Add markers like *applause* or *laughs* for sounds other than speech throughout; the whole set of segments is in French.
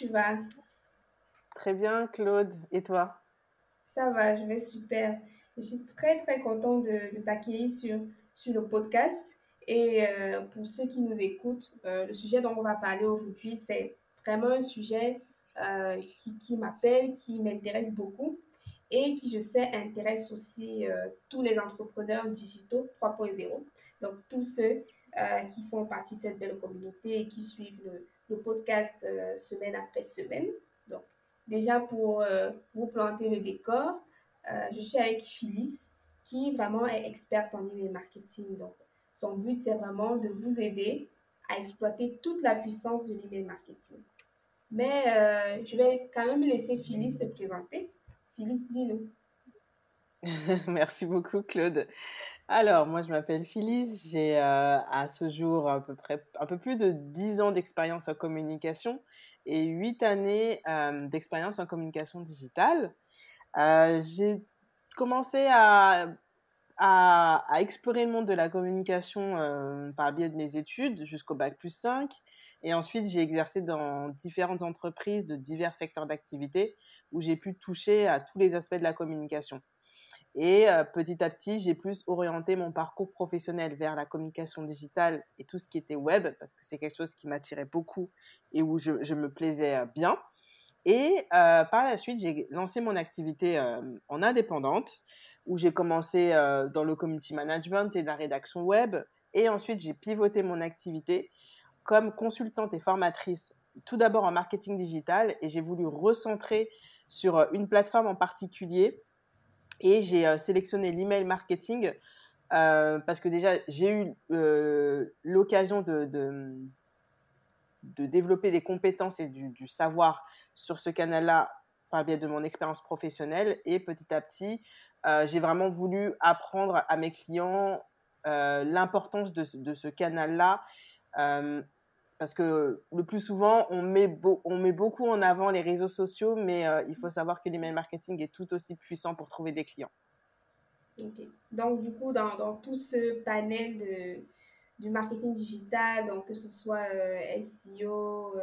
Tu vas? Très bien Claude, et toi? Ça va, je vais super. Je suis très très contente de, t'accueillir sur, sur le podcast. Et euh, pour ceux qui nous écoutent, euh, le sujet dont on va parler aujourd'hui, c'est vraiment un sujet euh, qui, qui m'appelle, qui m'intéresse beaucoup et qui, je sais, intéresse aussi tous les entrepreneurs digitaux 3.0. Donc, tous ceux qui font partie de cette belle communauté et qui suivent le, le podcast semaine après semaine. Donc, déjà pour vous planter le décor, je suis avec Phyllis, qui vraiment est experte en email marketing. Donc, son but, c'est vraiment de vous aider à exploiter toute la puissance de l'email marketing. Mais euh, je vais quand même laisser Phyllis se présenter. Phyllis, dis-nous. *laughs* Merci beaucoup, Claude. Alors, moi, je m'appelle Phyllis. J'ai euh, à ce jour à peu près un peu plus de 10 ans d'expérience en communication et 8 années euh, d'expérience en communication digitale. J'ai commencé à explorer le monde de la communication euh, par biais de mes études jusqu'au bac plus 5. Et ensuite, j'ai exercé dans différentes entreprises de divers secteurs d'activité où j'ai pu toucher à tous les aspects de la communication. Et euh, petit à petit, j'ai plus orienté mon parcours professionnel vers la communication digitale et tout ce qui était web, parce que c'est quelque chose qui m'attirait beaucoup et où je, me plaisais euh, bien. Et par la suite, j'ai lancé mon activité en indépendante où j'ai commencé euh, dans le community management et la rédaction web. Et ensuite, j'ai pivoté mon activité comme consultante et formatrice, tout d'abord en marketing digital, et j'ai voulu recentrer sur euh, une plateforme en particulier. Et j'ai euh, sélectionné l'email marketing parce que déjà, j'ai eu l'occasion de, de, développer des compétences et du, savoir sur ce canal-là par le biais de mon expérience professionnelle. Et petit à petit, euh, j'ai vraiment voulu apprendre à mes clients euh, l'importance de, ce canal-là. Euh, parce que le plus souvent, on met, on met beaucoup en avant les réseaux sociaux, mais il faut savoir que l'email marketing est tout aussi puissant pour trouver des clients. Donc, du coup, dans, dans tout ce panel de, du marketing digital, donc que ce soit SEO,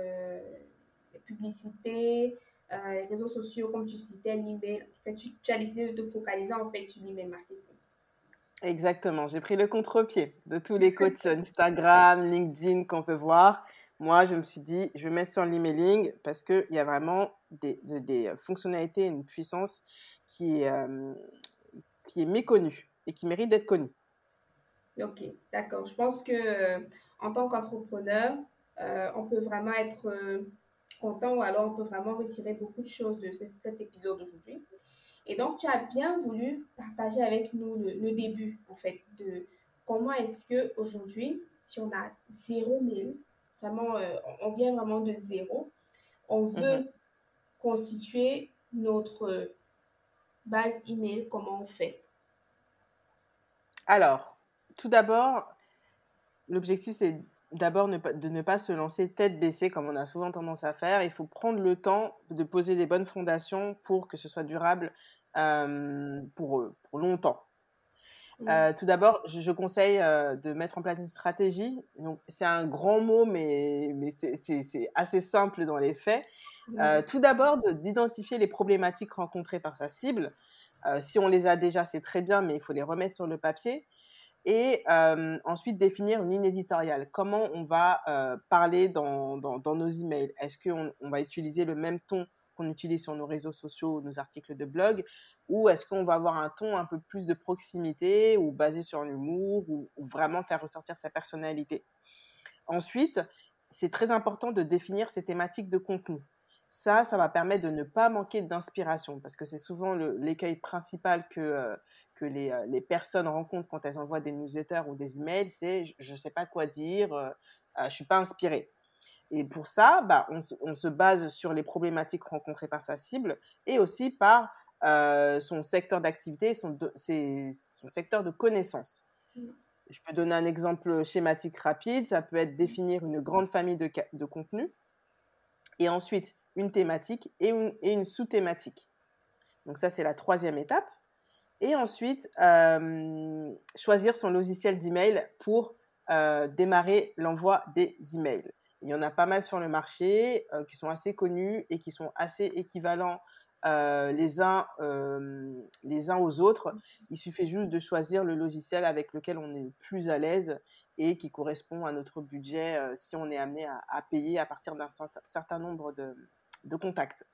publicité, euh, les réseaux sociaux, comme tu citais, l'email. En fait, tu, as décidé de te focaliser en fait sur l'email marketing. Exactement. J'ai pris le contre-pied de tous les coachs *laughs* Instagram, LinkedIn qu'on peut voir. Moi, je me suis dit, je vais mettre sur l'emailing parce qu'il y a vraiment des, des, fonctionnalités, une puissance qui est, euh, qui est méconnue et qui mérite d'être connue. Ok, d'accord. Je pense que euh, en tant qu'entrepreneur, on peut vraiment être content ou alors on peut vraiment retirer beaucoup de choses de cet, épisode aujourd'hui. Et donc, tu as bien voulu partager avec nous le, début, en fait, de comment est-ce que aujourd'hui, si on a zéro mail, vraiment, euh, on vient vraiment de zéro, on veut mhm. constituer notre base email, comment on fait Alors, tout d'abord, l'objectif, c'est d'abord de ne pas se lancer tête baissée comme on a souvent tendance à faire. Il faut prendre le temps de poser des bonnes fondations pour que ce soit durable euh, pour, pour longtemps. Euh, tout d'abord, je, conseille euh, de mettre en place une stratégie. Donc, c'est un grand mot, mais, mais c'est assez simple dans les faits. tout d'abord, d'identifier les problématiques rencontrées par sa cible. si on les a déjà, c'est très bien, mais il faut les remettre sur le papier et ensuite définir une ligne éditoriale. Comment on va parler dans, dans, nos emails? Est-ce qu'on on va utiliser le même ton qu'on utilise sur nos réseaux sociaux, nos articles de blog, ou est-ce qu'on va avoir un ton un peu plus de proximité ou basé sur l'humour ou, vraiment faire ressortir sa personnalité? Ensuite, c'est très important de définir ces thématiques de contenu. Ça, ça va permettre de ne pas manquer d'inspiration parce que c'est souvent l'écueil principal que, euh, que les, euh, les, personnes rencontrent quand elles envoient des newsletters ou des emails, c'est je ne sais pas quoi dire, je ne suis pas inspiré. Et pour ça, bah, on, on, se base sur les problématiques rencontrées par sa cible et aussi par euh, son secteur d'activité, son, son secteur de connaissance. Mmh. Je peux donner un exemple schématique rapide. Ça peut être définir une grande famille de, de contenus et ensuite une thématique et une, et une sous-thématique. Donc ça, c'est la troisième étape. Et ensuite, euh, choisir son logiciel d'email pour euh, démarrer l'envoi des emails. Il y en a pas mal sur le marché euh, qui sont assez connus et qui sont assez équivalents euh, les, uns, euh, les uns aux autres. Il suffit juste de choisir le logiciel avec lequel on est plus à l'aise et qui correspond à notre budget si on est amené à, payer à partir d'un certain nombre de, de contacts.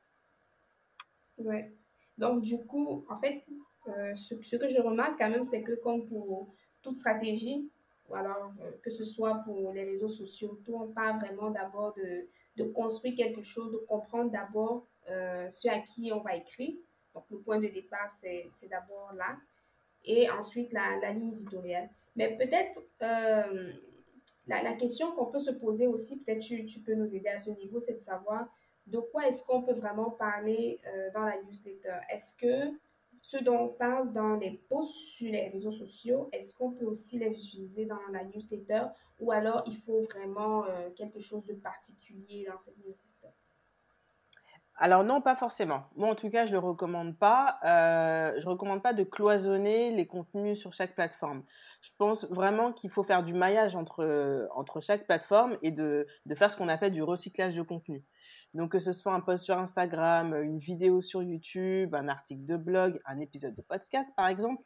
Ouais. Donc, du coup, en fait, ce, ce, que je remarque quand même, c'est que comme pour toute stratégie, ou alors que ce soit pour les réseaux sociaux, tout on parle vraiment d'abord de, de construire quelque chose, de comprendre d'abord euh, ce à qui on va écrire. Donc, le point de départ, c'est d'abord là. Et ensuite, la, la ligne éditoriale. Mais peut-être, euh, la, la, question qu'on peut se poser aussi, peut-être tu, tu, peux nous aider à ce niveau, c'est de savoir de quoi est-ce qu'on peut vraiment parler euh, dans la newsletter. Est-ce que ce dont on parle dans les posts sur les réseaux sociaux, est-ce qu'on peut aussi les utiliser dans la newsletter? Ou alors il faut vraiment quelque chose de particulier dans cette newsletter? Alors non, pas forcément. Moi, en tout cas, je ne le recommande pas. Euh, je recommande pas de cloisonner les contenus sur chaque plateforme. Je pense vraiment qu'il faut faire du maillage entre, entre chaque plateforme et de, de faire ce qu'on appelle du recyclage de contenu. Donc que ce soit un post sur Instagram, une vidéo sur YouTube, un article de blog, un épisode de podcast par exemple,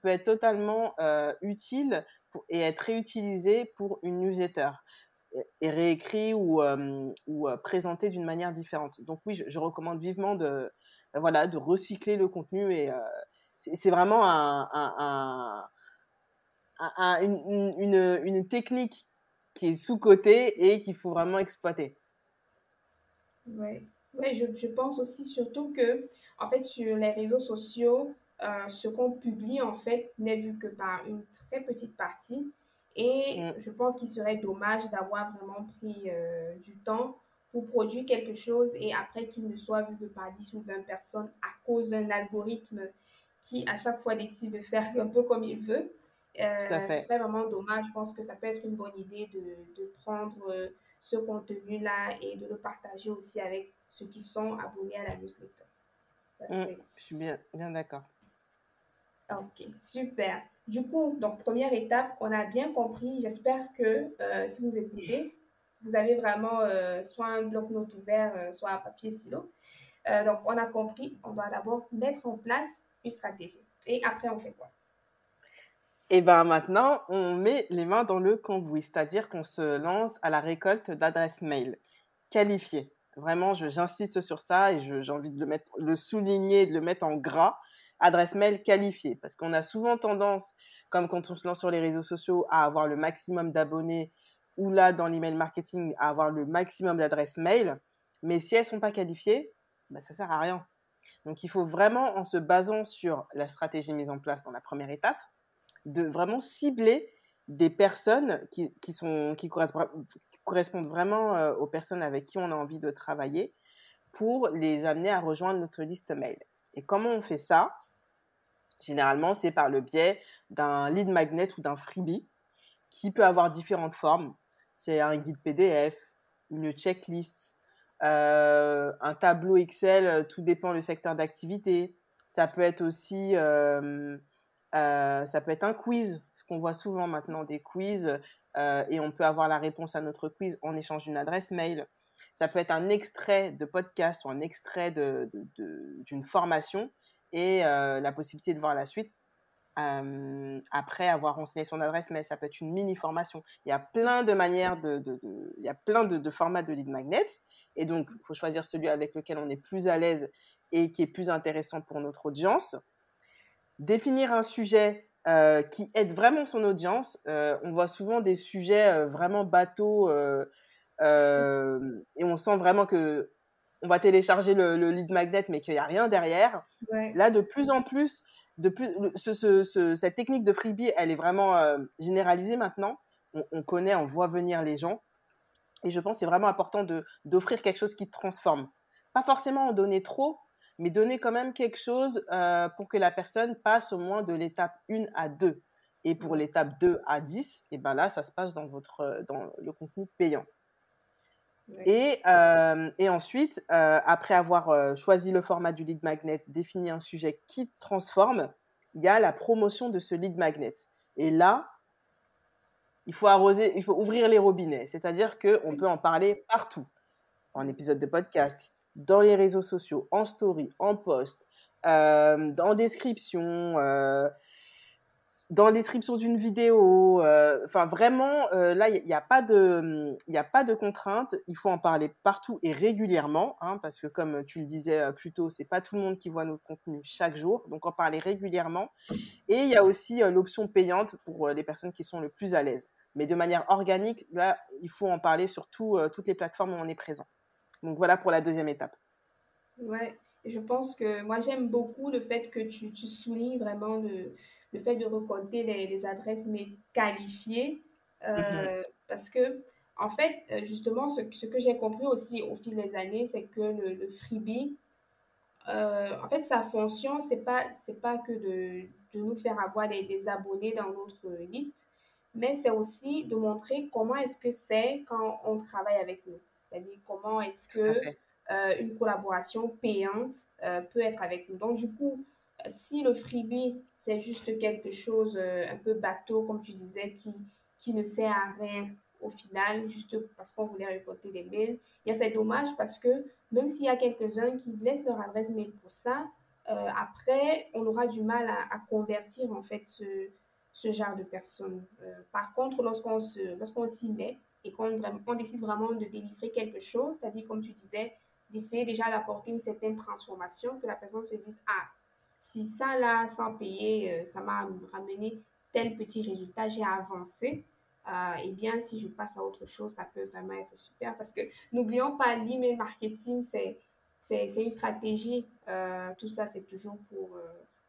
peut être totalement euh, utile pour, et être réutilisé pour une newsletter et réécrit ou, euh, euh, présenté d'une manière différente. Donc oui, je, recommande vivement de, voilà, de recycler le contenu et c'est vraiment un, un, un, une, technique qui est sous-cotée et qu'il faut vraiment exploiter. Oui, ouais, je, pense aussi surtout que, en fait, sur les réseaux sociaux, euh, ce qu'on publie, en fait, n'est vu que par une très petite partie. Et mm. je pense qu'il serait dommage d'avoir vraiment pris euh, du temps pour produire quelque chose et après qu'il ne soit vu que par 10 ou 20 personnes à cause d'un algorithme qui, à chaque fois, décide de faire un peu comme il veut. Euh, Tout à fait. Ce serait vraiment dommage. Je pense que ça peut être une bonne idée de, de prendre ce contenu-là et de le partager aussi avec ceux qui sont abonnés à la newsletter. Mmh, je suis bien, bien d'accord. Ok, super. Du coup, donc première étape, on a bien compris. J'espère que euh, si vous écoutez, vous avez vraiment euh, soit un bloc-notes ouvert, euh, soit un papier stylo. donc, on a compris, on doit d'abord mettre en place une stratégie. Et après, on fait quoi? Et bien maintenant, on met les mains dans le cambouis, c'est-à-dire qu'on se lance à la récolte d'adresses mail qualifiées. Vraiment, j'insiste sur ça et j'ai envie de le, mettre, le souligner, de le mettre en gras. Adresse mail qualifiée, parce qu'on a souvent tendance, comme quand on se lance sur les réseaux sociaux, à avoir le maximum d'abonnés ou là, dans l'email marketing, à avoir le maximum d'adresses mail. Mais si elles sont pas qualifiées, ben, ça sert à rien. Donc, il faut vraiment, en se basant sur la stratégie mise en place dans la première étape, de vraiment cibler des personnes qui, qui, sont, qui correspondent vraiment euh, aux personnes avec qui on a envie de travailler pour les amener à rejoindre notre liste mail. Et comment on fait ça? Généralement, c'est par le biais d'un lead magnet ou d'un freebie qui peut avoir différentes formes. C'est un guide PDF, une checklist, euh, un tableau Excel, tout dépend du secteur d'activité. Ça peut être aussi euh, euh, ça peut être un quiz, ce qu'on voit souvent maintenant, des quiz, euh, et on peut avoir la réponse à notre quiz en échange d'une adresse mail. Ça peut être un extrait de podcast ou un extrait d'une de, formation et euh, la possibilité de voir la suite euh, après avoir renseigné son adresse mail. Ça peut être une mini formation. Il y a plein de manières de, il y a plein de, formats de lead magnet. Et donc, il faut choisir celui avec lequel on est plus à l'aise et qui est plus intéressant pour notre audience définir un sujet euh, qui aide vraiment son audience. On voit souvent des sujets vraiment bateaux et on sent vraiment que on va télécharger le, lead magnet mais qu'il n'y a rien derrière. Là, de plus en plus, de plus, ce, cette technique de freebie, elle est vraiment généralisée maintenant. On, on, connaît, on voit venir les gens. Et je pense que c'est vraiment important d'offrir quelque chose qui transforme. Pas forcément en donner trop, mais donner quand même quelque chose euh, pour que la personne passe au moins de l'étape 1 à 2. Et pour l'étape 2 à 10, et ben là, ça se passe dans, votre, dans le contenu payant. Et, euh, et, ensuite, euh, après avoir choisi le format du lead magnet, défini un sujet qui transforme, il y a la promotion de ce lead magnet. Et là, il faut arroser, il faut ouvrir les robinets. C'est-à-dire qu'on peut en parler partout. En épisode de podcast, dans les réseaux sociaux, en story, en post, euh, en description, euh, dans la description d'une vidéo. Euh, enfin, vraiment, euh, là, il n'y a, pas de, il a pas de contrainte. Il faut en parler partout et régulièrement, hein, parce que comme tu le disais euh, plus tôt, c'est pas tout le monde qui voit notre contenu chaque jour. Donc, en parler régulièrement. Et il y a aussi l'option payante pour les personnes qui sont le plus à l'aise. Mais de manière organique, là, il faut en parler sur toutes les plateformes où on est présent. Donc, voilà pour la deuxième étape. Ouais, je pense que moi, j'aime beaucoup le fait que tu, tu soulignes vraiment le le fait de recompter les, adresses mais qualifiées. Euh, mhm. Parce que, en fait, euh, justement, ce, que j'ai compris aussi au fil des années, c'est que le, freebie, euh, en fait, sa fonction, c'est pas, c'est pas que de, de, nous faire avoir des, des, abonnés dans notre liste, mais c'est aussi de montrer comment est-ce que c'est quand on travaille avec nous. C'est-à-dire comment est-ce que une collaboration payante peut être avec nous. Donc, du coup, si le freebie, c'est juste quelque chose euh, un peu bateau, comme tu disais, qui, qui ne sert à rien au final, juste parce qu'on voulait récolter des mails, il c'est dommage parce que même s'il y a quelques-uns qui laissent leur adresse mail pour ça, euh, après, on aura du mal à, convertir en fait ce, ce genre de personnes. Euh, par contre, lorsqu'on lorsqu'on s'y met et qu'on on décide vraiment de délivrer quelque chose, c'est-à-dire, comme tu disais, d'essayer déjà d'apporter une certaine transformation, que la personne se dise, ah, si ça là, sans payer, euh, ça m'a ramené tel petit résultat, j'ai avancé, euh, eh bien, si je passe à autre chose, ça peut vraiment être super parce que n'oublions pas, l'email marketing, c'est, c'est, une stratégie. Euh, tout ça, c'est toujours pour,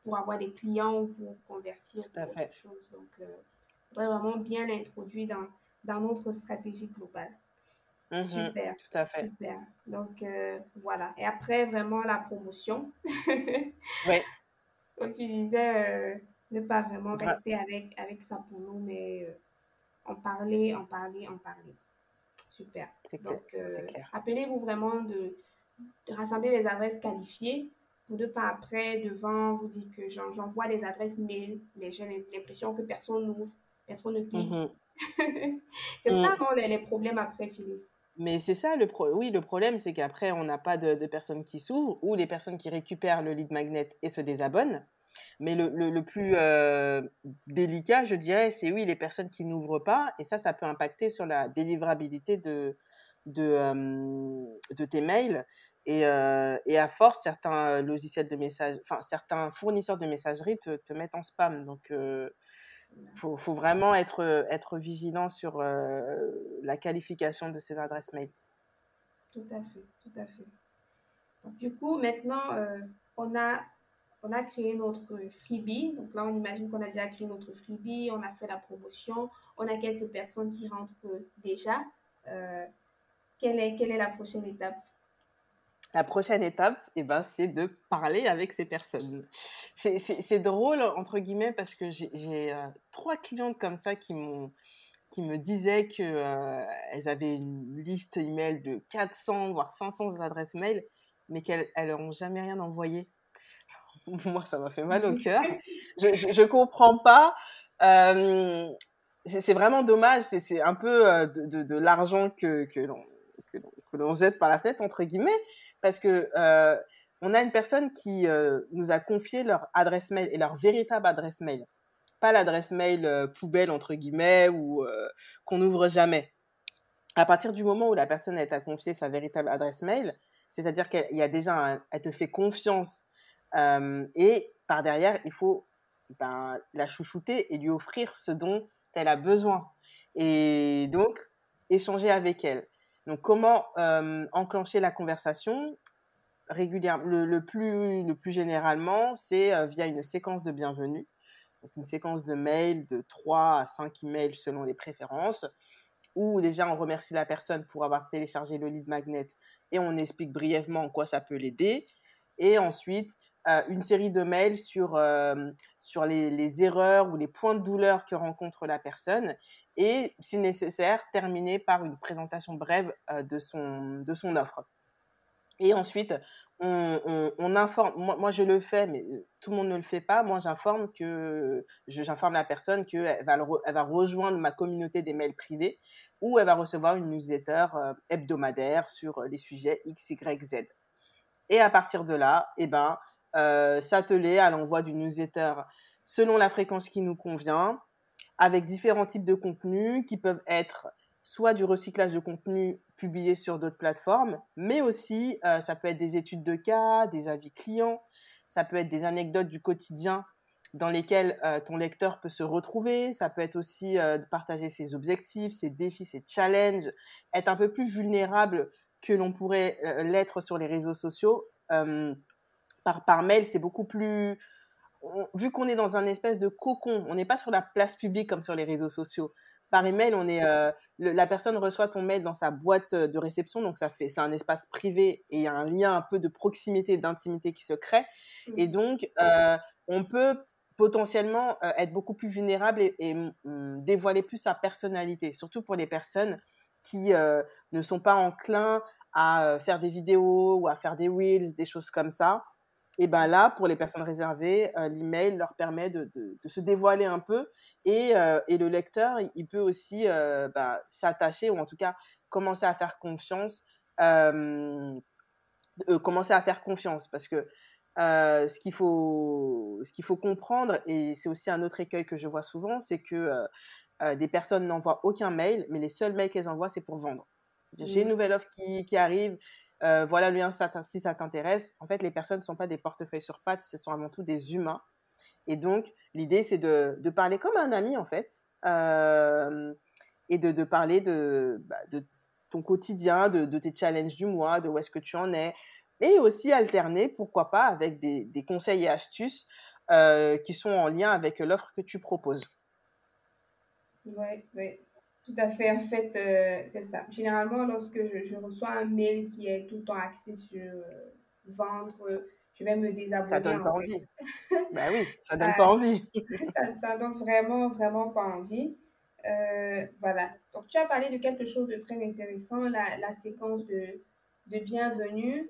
pour avoir des clients ou pour convertir tout à fait. autre chose. Donc, on faudrait vraiment bien l'introduire dans, dans notre stratégie globale. Mhm, super. Tout à fait. Super. Donc, voilà. Et après, vraiment, la promotion. *laughs* oui comme tu disais, euh, ne pas vraiment rester avec, avec ça pour nous, mais euh, en parler, en parler, en parler. Super. Donc, euh, appelez-vous vraiment de, de, rassembler les adresses qualifiées pour ne pas après, devant, vous dire que j'envoie des adresses mail, mais j'ai l'impression que personne n'ouvre, personne ne clique. Mhm. *laughs* c'est ça, mm. non, les, problèmes après, Phyllis. Mais c'est ça le pro oui le problème c'est qu'après on n'a pas de, personnes qui s'ouvrent ou les personnes qui récupèrent le lead magnet et se désabonnent. Mais le, le, le plus euh, délicat, je dirais, c'est oui les personnes qui n'ouvrent pas et ça ça peut impacter sur la délivrabilité de de, euh, de tes mails et, euh, et à force certains logiciels de message enfin certains fournisseurs de messagerie te, te mettent en spam donc faut, faut vraiment être, être vigilant sur euh, la qualification de ces adresses mail. Tout à fait, tout à fait. du coup, maintenant, euh, on, a, on a créé notre freebie. Donc là, on imagine qu'on a déjà créé notre freebie, on a fait la promotion, on a quelques personnes qui rentrent déjà. Euh, quelle, est, quelle est la prochaine étape? La prochaine étape, eh ben, c'est de parler avec ces personnes. C'est drôle, entre guillemets, parce que j'ai euh, trois clientes comme ça qui qui me disaient qu'elles euh, avaient une liste email de 400 voire 500 adresses mail, mais qu'elles n'ont jamais rien envoyé. *laughs* Moi, ça m'a fait mal au cœur. Je, ne comprends pas. Euh, c'est vraiment dommage. C'est un peu de, de, l'argent que, que l'on jette par la fenêtre, entre guillemets parce que euh, on a une personne qui euh, nous a confié leur adresse mail et leur véritable adresse mail, pas l'adresse mail euh, poubelle entre guillemets ou qu'on n'ouvre jamais. À partir du moment où la personne t'a confié sa véritable adresse mail, c'est-à-dire qu'elle y a déjà, elle te fait confiance et par derrière, il faut ben, la chouchouter et lui offrir ce dont elle a besoin. Et donc, échanger avec elle. Donc, comment euh, enclencher la conversation régulièrement le, plus, le plus généralement, c'est euh, via une séquence de bienvenue. Une séquence de mails de 3 à 5 emails selon les préférences. où déjà on remercie la personne pour avoir téléchargé le lead magnet et on explique brièvement en quoi ça peut l'aider. Et ensuite, une série de mails sur, les, erreurs ou les points de douleur que rencontre la personne et, si nécessaire, terminer par une présentation brève de, son, de son offre. Et ensuite, on, informe, moi, je le fais, mais tout le monde ne le fait pas. Moi, j'informe que, j'informe la personne qu'elle va, elle va rejoindre ma communauté des mails privés où elle va recevoir une newsletter hebdomadaire sur les sujets X, Y, Z. Et à partir de là, eh ben, euh, s'atteler à l'envoi d'une newsletter selon la fréquence qui nous convient, avec différents types de contenus qui peuvent être soit du recyclage de contenu publié sur d'autres plateformes, mais aussi euh, ça peut être des études de cas, des avis clients, ça peut être des anecdotes du quotidien dans lesquelles euh, ton lecteur peut se retrouver, ça peut être aussi de partager ses objectifs, ses défis, ses challenges, être un peu plus vulnérable que l'on pourrait l'être sur les réseaux sociaux. Par, par mail, c'est beaucoup plus... vu qu'on est dans un espèce de cocon, on n'est pas sur la place publique comme sur les réseaux sociaux. Par email, on est, euh, la personne reçoit ton mail dans sa boîte de réception, donc ça fait, c'est un espace privé et il y a un lien un peu de proximité, d'intimité qui se crée. Mmh. Et donc, euh, on peut potentiellement euh, être beaucoup plus vulnérable et, dévoiler plus sa personnalité, surtout pour les personnes qui ne sont pas enclins à faire des vidéos ou à faire des reels, des choses comme ça. Et ben là, pour les personnes réservées, euh, l'email leur permet de, de, de, se dévoiler un peu et, euh, et le lecteur, il peut aussi euh, bah, s'attacher ou en tout cas commencer à faire confiance, commencer à faire confiance parce que ce qu'il faut, ce qu'il faut comprendre et c'est aussi un autre écueil que je vois souvent, c'est que des personnes n'envoient aucun mail, mais les seuls mails qu'elles envoient c'est pour vendre. J'ai une mmh. nouvelle offre qui, qui arrive, euh, voilà le lien si ça t'intéresse. En fait, les personnes ne sont pas des portefeuilles sur pattes, ce sont avant tout des humains. Et donc, l'idée, c'est de, parler comme un ami, en fait, euh, et de, parler bah, de, ton quotidien, de, tes challenges du mois, de où est-ce que tu en es, et aussi alterner, pourquoi pas, avec des, conseils et astuces euh, qui sont en lien avec l'offre que tu proposes. Oui, oui. Tout à fait. En fait, euh, c'est ça. Généralement, lorsque je, reçois un mail qui est tout le temps axé sur euh, vendre, je vais me désabonner. Ça donne pas envie. *laughs* ben oui, ça donne pas envie. *laughs* ça, ça donne vraiment, vraiment pas envie. Euh, voilà. Donc, tu as parlé de quelque chose de très intéressant, la, la séquence de, de bienvenue.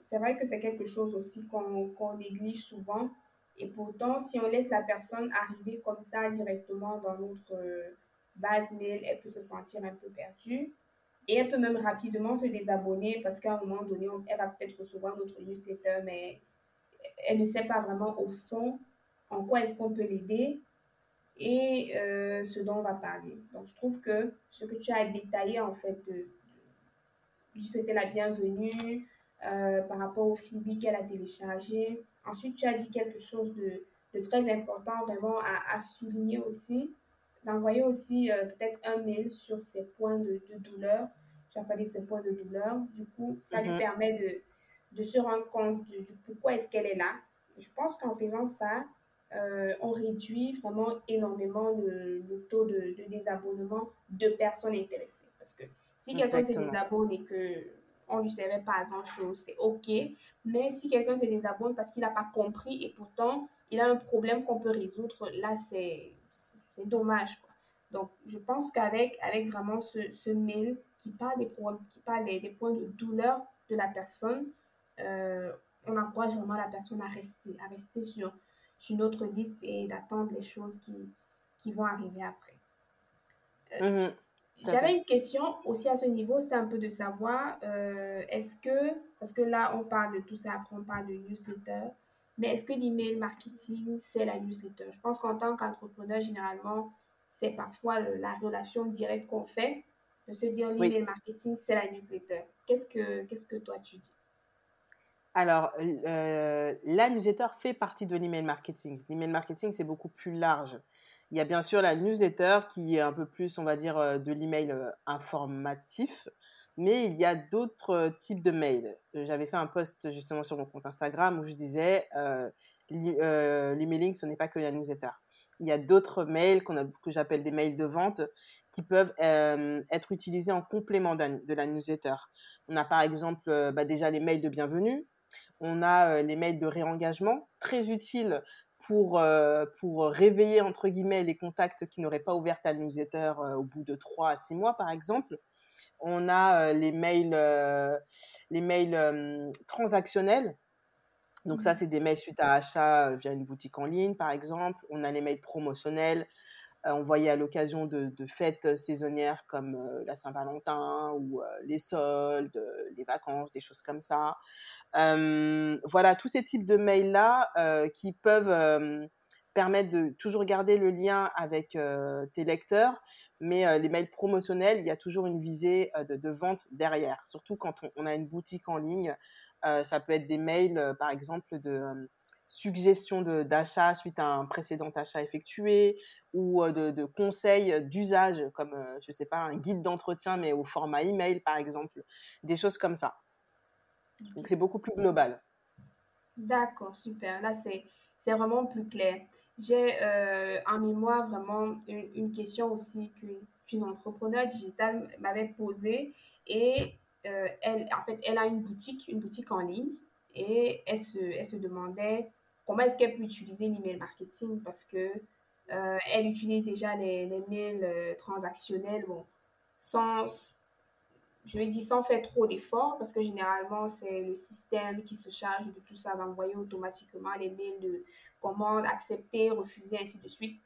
c'est vrai que c'est quelque chose aussi qu'on néglige souvent. Et pourtant, si on laisse la personne arriver comme ça directement dans notre base mail, elle peut se sentir un peu perdue. Et elle peut même rapidement se désabonner parce qu'à un moment donné, elle va peut-être recevoir notre newsletter, mais elle ne sait pas vraiment au fond en quoi est-ce qu'on peut l'aider et euh, ce dont on va parler. Donc, je trouve que ce que tu as détaillé, en fait, de, de souhaiter la bienvenue euh, par rapport au Freebie qu'elle a téléchargé. Ensuite, tu as dit quelque chose de, de très important, vraiment à, à souligner aussi d'envoyer aussi euh, peut-être un mail sur ses points de, douleur. Tu as parlé de ses points de douleur. Du coup, ça lui mhm. permet de, de se rendre compte du, pourquoi est-ce qu'elle est là. Je pense qu'en faisant ça, euh, on réduit vraiment énormément le, taux de, désabonnement de personnes intéressées. Parce que si quelqu'un se désabonne et que on ne lui servait pas à grand-chose, c'est OK. Mais si quelqu'un se désabonne parce qu'il n'a pas compris et pourtant il a un problème qu'on peut résoudre, là, c'est c'est dommage. Quoi. Donc, je pense qu'avec avec vraiment ce, ce, mail qui parle des, qui parle des, points de douleur de la personne, euh, on encourage vraiment la personne à rester, à rester sur, sur notre liste et d'attendre les choses qui, qui vont arriver après. Euh, mhm. J'avais une question aussi à ce niveau, c'était un peu de savoir, euh, est-ce que, parce que là on parle de tout ça, après on parle de newsletter, mais est-ce que l'email marketing, c'est la newsletter? Je pense qu'en tant qu'entrepreneur, généralement, c'est parfois la relation directe qu'on fait de se dire l'email marketing, c'est la newsletter. Qu'est-ce que, qu'est-ce que toi tu dis? Alors, euh, la newsletter fait partie de l'email marketing. L'email marketing, c'est beaucoup plus large. Il y a bien sûr la newsletter qui est un peu plus, on va dire, euh, de l'email euh, informatif mais il y a d'autres types de mails. J'avais fait un post justement sur mon compte Instagram où je disais euh, l'emailing, ce n'est pas que la newsletter. il y a d'autres mails que j'appelle des mails de vente qui peuvent être utilisés en complément de la newsletter. On a par exemple bah, déjà les mails de bienvenue, on a les mails de réengagement, très utiles pour, pour réveiller entre guillemets les contacts qui n'auraient pas ouvert ta newsletter au bout de 3 à 6 mois par exemple. On a les mails, les mails transactionnels. Donc ça, mmh. c'est des mails suite à achat via une boutique en ligne, par exemple. On a les mails promotionnels envoyés à l'occasion de, fêtes saisonnières comme la Saint-Valentin ou les soldes, les vacances, des choses comme ça. voilà, tous ces types de mails-là qui peuvent permettre de toujours garder le lien avec tes lecteurs, mais les mails promotionnels, il y a toujours une visée de, vente derrière, surtout quand on, a une boutique en ligne. ça peut être des mails, par exemple, de suggestions d'achat suite à un précédent achat effectué ou de, conseils d'usage comme, je ne sais pas, un guide d'entretien mais au format email par exemple, des choses comme ça. Donc c'est beaucoup plus global. D'accord, super. Là, c'est vraiment plus clair. J'ai en mémoire vraiment une, question aussi qu'une entrepreneur digitale m'avait posée et elle, en fait, elle a une boutique, une boutique en ligne et elle se, elle se demandait comment est-ce qu'elle peut utiliser l'email marketing parce que euh, elle utilise déjà les, les mails euh, transactionnels, bon, sans, je vais dire sans faire trop d'efforts, parce que généralement, c'est le système qui se charge de tout ça, d'envoyer automatiquement les mails de commande, accepter, refuser, ainsi de suite.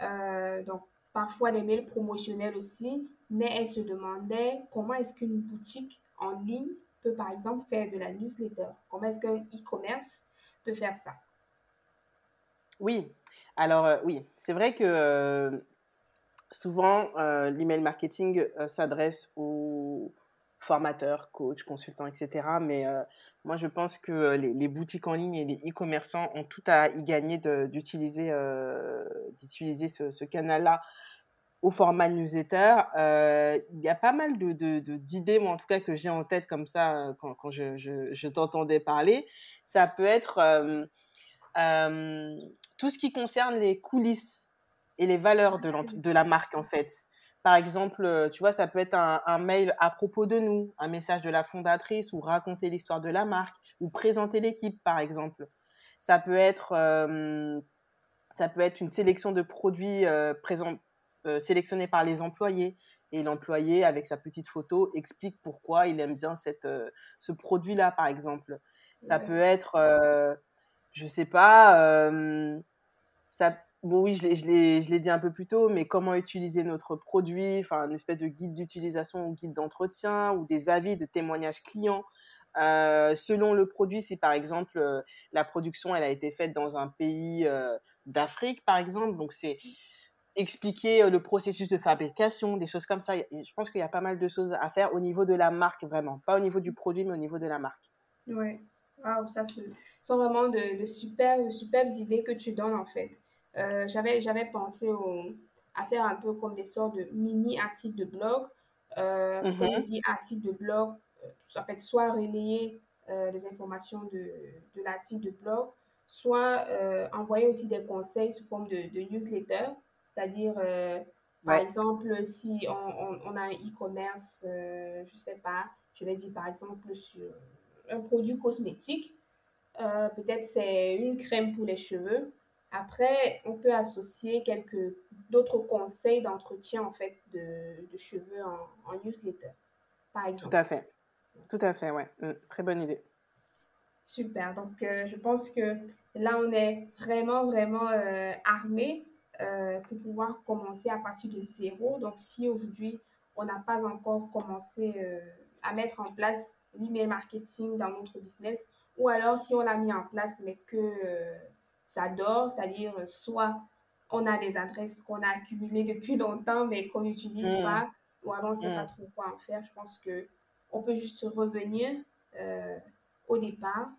Euh, donc, parfois les mails promotionnels aussi, mais elle se demandait comment est-ce qu'une boutique en ligne peut, par exemple, faire de la newsletter? Comment est-ce qu'un e-commerce peut faire ça? Oui, alors oui, c'est vrai que souvent l'email marketing s'adresse aux formateurs, coachs, consultants, etc. Mais moi, je pense que les, boutiques en ligne et les e-commerçants ont tout à y gagner d'utiliser ce, ce canal-là au format newsletter. Il y a pas mal de, d'idées, moi en tout cas, que j'ai en tête comme ça quand, je t'entendais parler. Ça peut être tout ce qui concerne les coulisses et les valeurs de, de la marque, en fait. Par exemple, euh, tu vois, ça peut être un, mail à propos de nous, un message de la fondatrice ou raconter l'histoire de la marque ou présenter l'équipe, par exemple. Ça peut être, euh, ça peut être une sélection de produits euh, présent, sélectionnés par les employés et l'employé avec sa petite photo explique pourquoi il aime bien cette, ce produit-là, par exemple. Ça peut être je sais pas, ça, bon oui, je l'ai dit un peu plus tôt, mais comment utiliser notre produit, enfin une espèce de guide d'utilisation ou guide d'entretien ou des avis de témoignages clients. selon le produit, si par exemple la production elle a été faite dans un pays d'Afrique par exemple, donc c'est expliquer le processus de fabrication, des choses comme ça. Je pense qu'il y a pas mal de choses à faire au niveau de la marque vraiment, pas au niveau du produit mais au niveau de la marque. Ouais, wow, ça c'est sont vraiment de, de super, superbes idées que tu donnes en fait. Euh, j'avais, j'avais pensé au, à faire un peu comme des sortes de mini articles de blog. Euh, mm Comme on dit articles de blog, euh, fait, soit relayer euh, les informations de, de l'article de blog, soit envoyer aussi des conseils sous forme de, de newsletter. C'est-à-dire, par exemple, si on, on, a un e-commerce, je sais pas, je vais dire par exemple sur un produit cosmétique, euh, peut-être c'est une crème pour les cheveux. Après, on peut associer quelques d'autres conseils d'entretien en fait de, de cheveux en, en, newsletter, par exemple. Tout à fait. Tout à fait, ouais. Mm, très bonne idée. Super. Donc, euh, je pense que là, on est vraiment, vraiment euh, armé pour pouvoir commencer à partir de zéro. Donc, si aujourd'hui, on n'a pas encore commencé à mettre en place l'email marketing dans notre business, ou alors, si on l'a mis en place, mais que euh, ça dort, c'est-à-dire soit on a des adresses qu'on a accumulées depuis longtemps, mais qu'on n'utilise mm. pas, ou alors on ne sait pas mm. trop quoi en faire. Je pense que on peut juste revenir euh, au départ.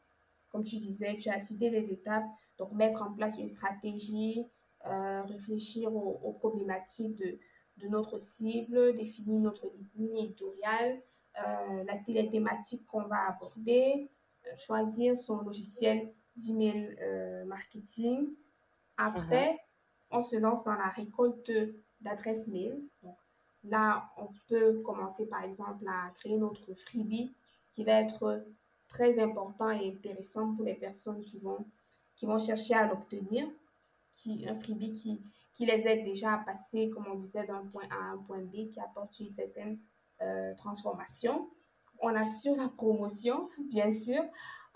Comme tu disais, tu as cité les étapes. Donc, mettre en place une stratégie, euh, réfléchir aux, problématiques de, de, notre cible, définir notre ligne éditoriale, la, les thématiques qu'on va aborder, choisir son logiciel d'email euh, marketing. Après, on se lance dans la récolte d'adresses mail. Donc, là, on peut commencer par exemple à créer notre freebie qui va être très important et intéressant pour les personnes qui vont, qui vont chercher à l'obtenir. Qui, un freebie qui, qui les aide déjà à passer, comme on disait, d'un point A à un point B, qui apporte une certaine euh, transformation. On assure la promotion, *laughs* bien sûr.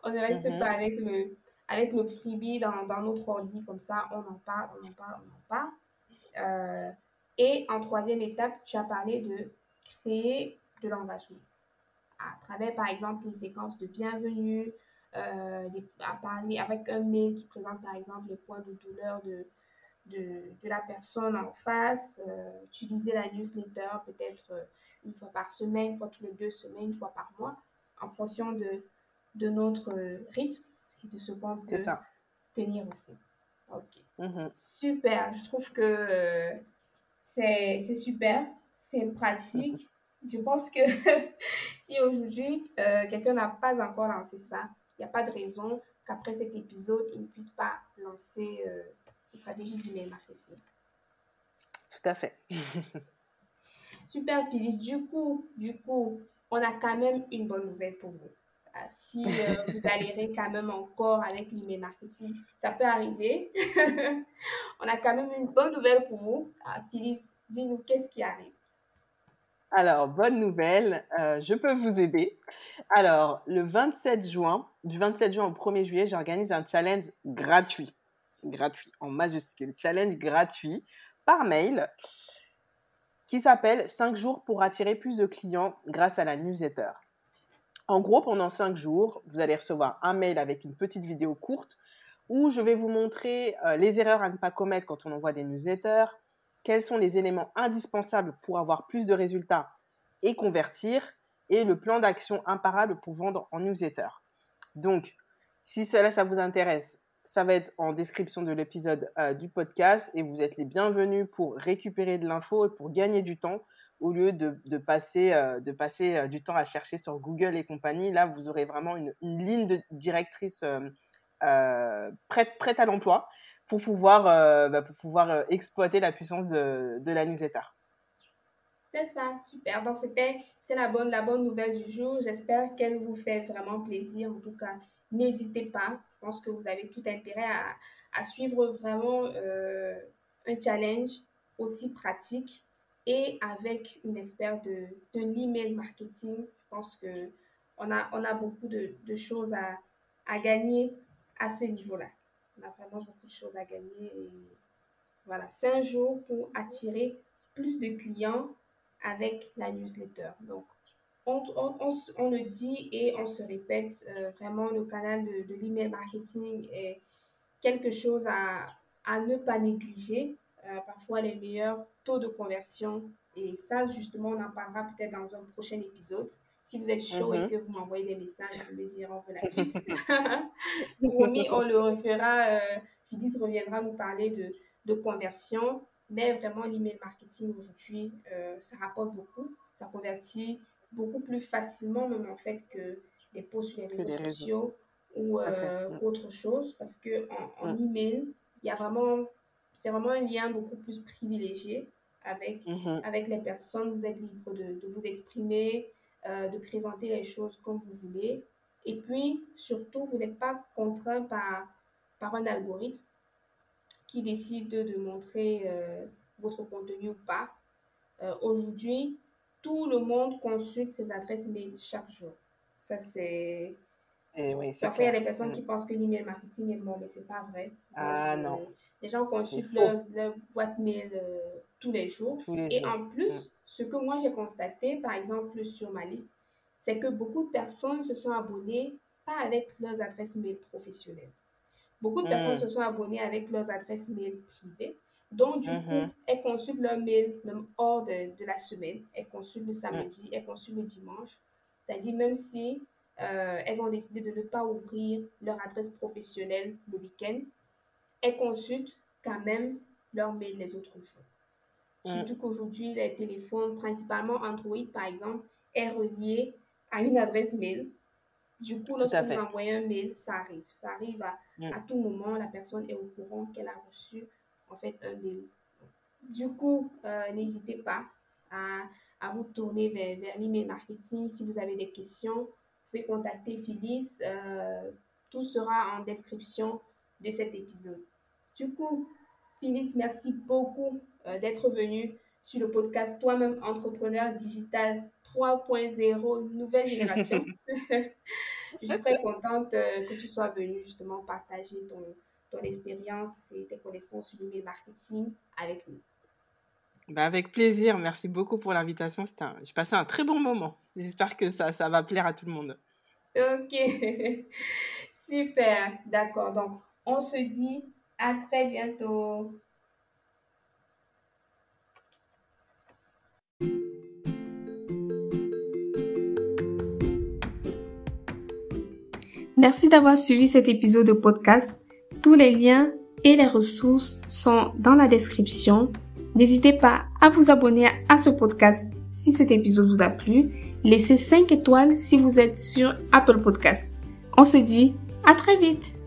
On ne reste Mhm. pas avec le, avec le freebie dans, dans notre ordi, comme ça, on en parle, on en parle, on en parle. Euh, et en troisième étape, tu as parlé de créer de l'engagement à travers, par exemple, une séquence de bienvenue, euh, à parler avec un mail qui présente, par exemple, les points de douleur de, de, de la personne en face, euh, utiliser la newsletter peut-être une fois par semaine, une fois toutes les deux semaines, une fois par mois, en fonction de, de notre rythme et de ce qu'on C'est peut ça. tenir aussi. Ok. Mhm. Super, je trouve que euh, c'est c'est super, c'est pratique. Je pense que *laughs* si aujourd'hui euh, quelqu'un n'a pas encore lancé ça, il n'y a pas de raison qu'après cet épisode, il ne puisse pas lancer euh, une stratégie du mail marketing. Tout à fait. *laughs* Super, Phyllis. Du coup, du coup, on a quand même une bonne nouvelle pour vous. Si euh, vous galérez quand même encore avec l'email marketing, ça peut arriver. *laughs* on a quand même une bonne nouvelle pour vous. Ah, Phyllis, dis-nous qu'est-ce qui arrive? Alors, bonne nouvelle, euh, je peux vous aider. Alors, le 27 juin, du 27 juin au 1er juillet, j'organise un challenge gratuit. Gratuit, en majuscule. Challenge gratuit par mail qui s'appelle 5 jours pour attirer plus de clients grâce à la newsletter. En gros, pendant 5 jours, vous allez recevoir un mail avec une petite vidéo courte où je vais vous montrer euh, les erreurs à ne pas commettre quand on envoie des newsletters, quels sont les éléments indispensables pour avoir plus de résultats et convertir, et le plan d'action imparable pour vendre en newsletter. Donc, si cela, ça vous intéresse, ça va être en description de l'épisode euh, du podcast et vous êtes les bienvenus pour récupérer de l'info et pour gagner du temps au lieu de, passer, euh, de passer euh, du temps à chercher sur Google et compagnie. Là, vous aurez vraiment une, ligne de directrice euh, euh, prête, prête à l'emploi pour pouvoir, euh, bah, pour pouvoir euh, exploiter la puissance de, la newsletter. C'est ça, super. Donc, c'était, c'est la bonne, la bonne nouvelle du jour. J'espère qu'elle vous fait vraiment plaisir. En tout cas, n'hésitez pas. Je pense que vous avez tout intérêt à, à suivre vraiment euh, un challenge aussi pratique et avec une experte de, de l'email marketing. Je pense que on a, on a beaucoup de, de choses à, à gagner à ce niveau-là. On a vraiment beaucoup de choses à gagner. Voilà, c'est un jour pour attirer plus de clients avec la newsletter. Donc, on, on, on, on le dit et on se répète, euh, vraiment, le canal de, de l'email marketing est quelque chose à, à ne pas négliger. Euh, parfois, les meilleurs taux de conversion. Et ça, justement, on en parlera peut-être dans un prochain épisode. Si vous êtes chaud Mhm. et que vous m'envoyez des messages, je me dire on veut la suite. *laughs* *laughs* Promis, on le refera. Euh, Phyllis reviendra nous parler de, de conversion. Mais vraiment, l'email marketing aujourd'hui, euh, ça rapporte beaucoup. Ça convertit beaucoup plus facilement, même en fait, que les posts sur les réseaux sociaux ou euh, Mm. autre chose. Parce que en, en Mm. email, il y a vraiment, c'est vraiment un lien beaucoup plus privilégié avec Mhm. avec les personnes, vous êtes libre de, de vous exprimer, euh, de présenter les choses comme vous voulez. Et puis, surtout, vous n'êtes pas contraint par, par un algorithme qui décide de montrer euh, votre contenu ou pas. Euh, Aujourd'hui, tout le monde consulte ses adresses mail chaque jour. Ça, c'est... Et oui, Parfois, il y a des personnes Mm. qui pensent que l'email marketing est mort, mais c'est pas vrai. Ah non, Les gens consultent leur, leur boîte mail euh, tous les jours. tous les Et jours. en plus, ce que moi j'ai constaté, par exemple, sur ma liste, c'est que beaucoup de personnes se sont abonnées pas avec leurs adresses mail professionnelles. Beaucoup de personnes Mm. se sont abonnées avec leurs adresses mail privées. Donc, du Mhm. coup, elles consultent leur mail même hors de, de la semaine. Elles consultent le samedi, elles consultent le dimanche. C'est-à-dire, même si euh, elles ont décidé de ne pas ouvrir leur adresse professionnelle le week-end, elles consultent quand même leur mail les autres jours. Mm. Surtout qu'aujourd'hui, les téléphones, principalement Android par exemple, est relié à une adresse mail. Du coup, lorsque vous envoyez un mail, ça arrive. Ça arrive à, Mm. à tout moment. La personne est au courant qu'elle a reçu en fait un mail. Du coup, n'hésitez pas à, à, vous tourner vers, vers l'email marketing si vous avez des questions. Vous pouvez contacter Phyllis. tout sera en description de cet épisode. Du coup, Phyllis, merci beaucoup d'être venue sur le podcast Toi-même entrepreneur digital 3.0, nouvelle génération. *laughs* Je suis très contente euh, que tu sois venue justement partager ton, ton expérience et tes connaissances sur l'email marketing avec nous. Bah avec plaisir, merci beaucoup pour l'invitation. Un... J'ai passé un très bon moment. J'espère que ça, ça va plaire à tout le monde. Ok, *laughs* super, d'accord. Donc, on se dit à très bientôt. Merci d'avoir suivi cet épisode de podcast. Tous les liens et les ressources sont dans la description. N'hésitez pas à vous abonner à ce podcast si cet épisode vous a plu. Laissez 5 étoiles si vous êtes sur Apple Podcast. On se dit à très vite.